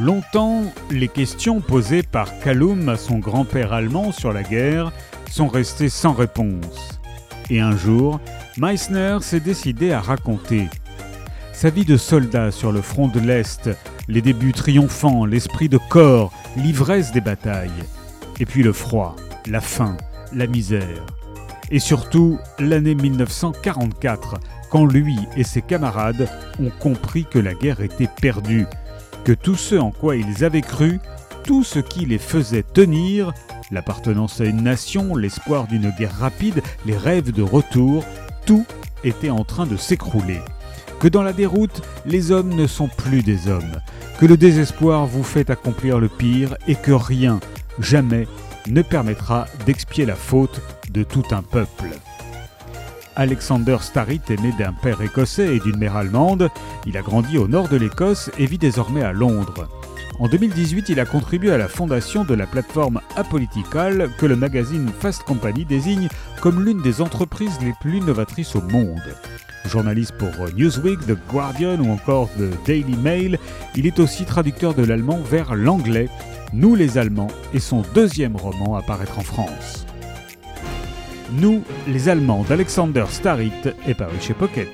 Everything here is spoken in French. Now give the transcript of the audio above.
Longtemps, les questions posées par Kallum à son grand-père allemand sur la guerre sont restées sans réponse. Et un jour, Meissner s'est décidé à raconter. Sa vie de soldat sur le front de l'Est, les débuts triomphants, l'esprit de corps, l'ivresse des batailles. Et puis le froid, la faim, la misère. Et surtout l'année 1944, quand lui et ses camarades ont compris que la guerre était perdue, que tout ce en quoi ils avaient cru, tout ce qui les faisait tenir, l'appartenance à une nation, l'espoir d'une guerre rapide, les rêves de retour, tout était en train de s'écrouler. Que dans la déroute, les hommes ne sont plus des hommes, que le désespoir vous fait accomplir le pire et que rien, jamais, ne permettra d'expier la faute de tout un peuple. Alexander Starrett est né d'un père écossais et d'une mère allemande. Il a grandi au nord de l'Écosse et vit désormais à Londres. En 2018, il a contribué à la fondation de la plateforme Apolitical que le magazine Fast Company désigne comme l'une des entreprises les plus novatrices au monde. Journaliste pour Newsweek, The Guardian ou encore The Daily Mail, il est aussi traducteur de l'allemand vers l'anglais, Nous les Allemands, et son deuxième roman à paraître en France. Nous, les Allemands d'Alexander Starrett est paru chez Pocket.